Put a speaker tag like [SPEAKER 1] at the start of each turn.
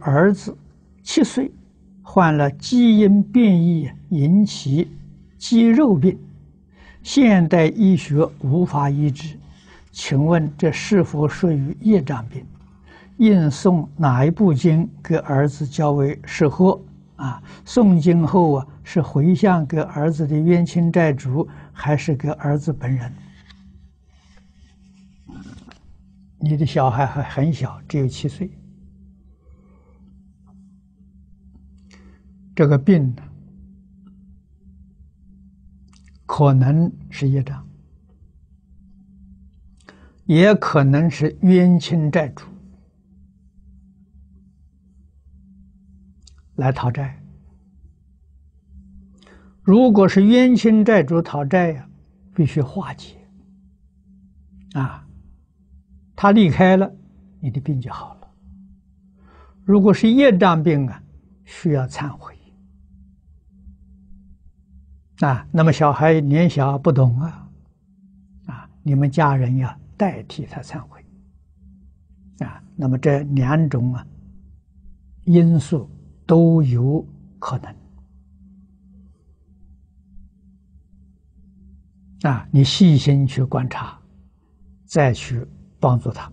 [SPEAKER 1] 儿子七岁患了基因变异引起肌肉病，现代医学无法医治，请问这是否属于业障病？应诵哪一部经给儿子较为适合？啊，诵经后啊，是回向给儿子的冤亲债主，还是给儿子本人？你的小孩还很小，只有七岁。这个病呢，可能是业障，也可能是冤亲债主来讨债。如果是冤亲债主讨债呀，必须化解啊。他离开了，你的病就好了。如果是业障病啊，需要忏悔啊。那么小孩年小不懂啊，啊，你们家人要代替他忏悔啊。那么这两种啊因素都有可能啊，你细心去观察，再去。帮助他。